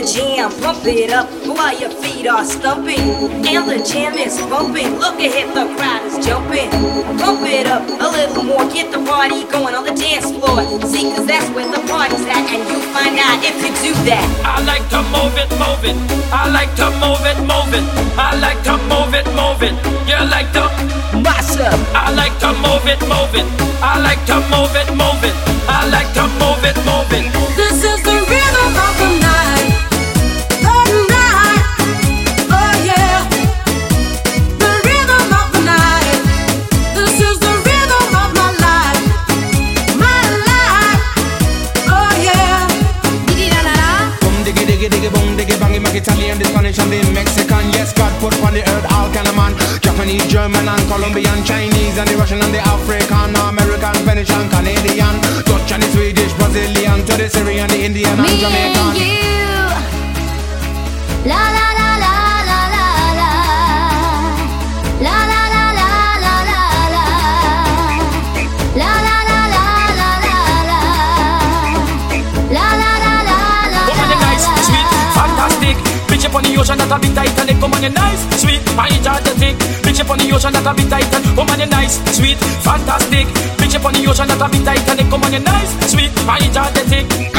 The jam, pump it up while your feet are stumping. And the jam is bumping. Look ahead, the crowd is jumping. Pump it up a little more, get the party going on the dance floor. See, cause that's where the party's at, and you find out if you do that. I like to move it, move it. I like to move it, move it. I like to move it, move it. You like to myself. I like to move it, move it. I like to move it, move it. I like to move it, move it. German and Colombian Chinese and the Russian and the African American, Venetian, Canadian Dutch and the Swedish, Brazilian To the Syrian, the Indian and Me Jamaican. and you. La la Bitch on the ocean that a bit. Come on, you nice, sweet, energetic. Bitch up on the ocean that a bit. Come on, you nice, sweet, fantastic. Bitch up on the ocean that a bit. Come on, you nice, sweet, energetic. Lady,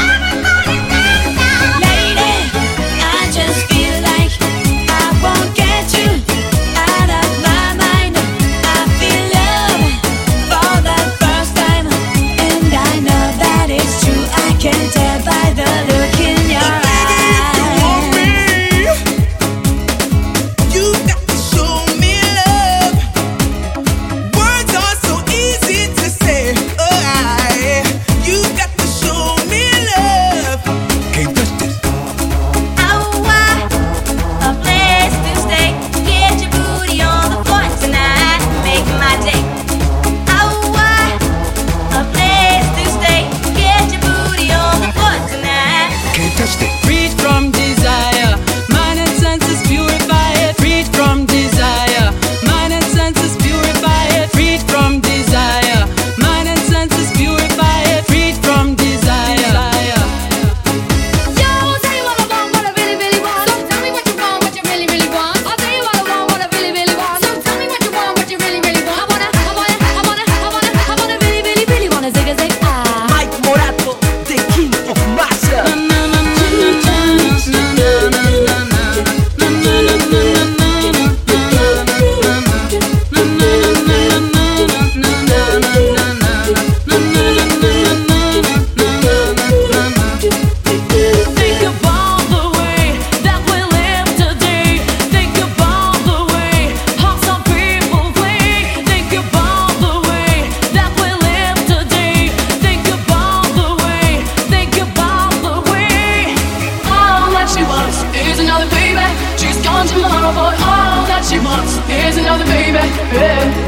baby.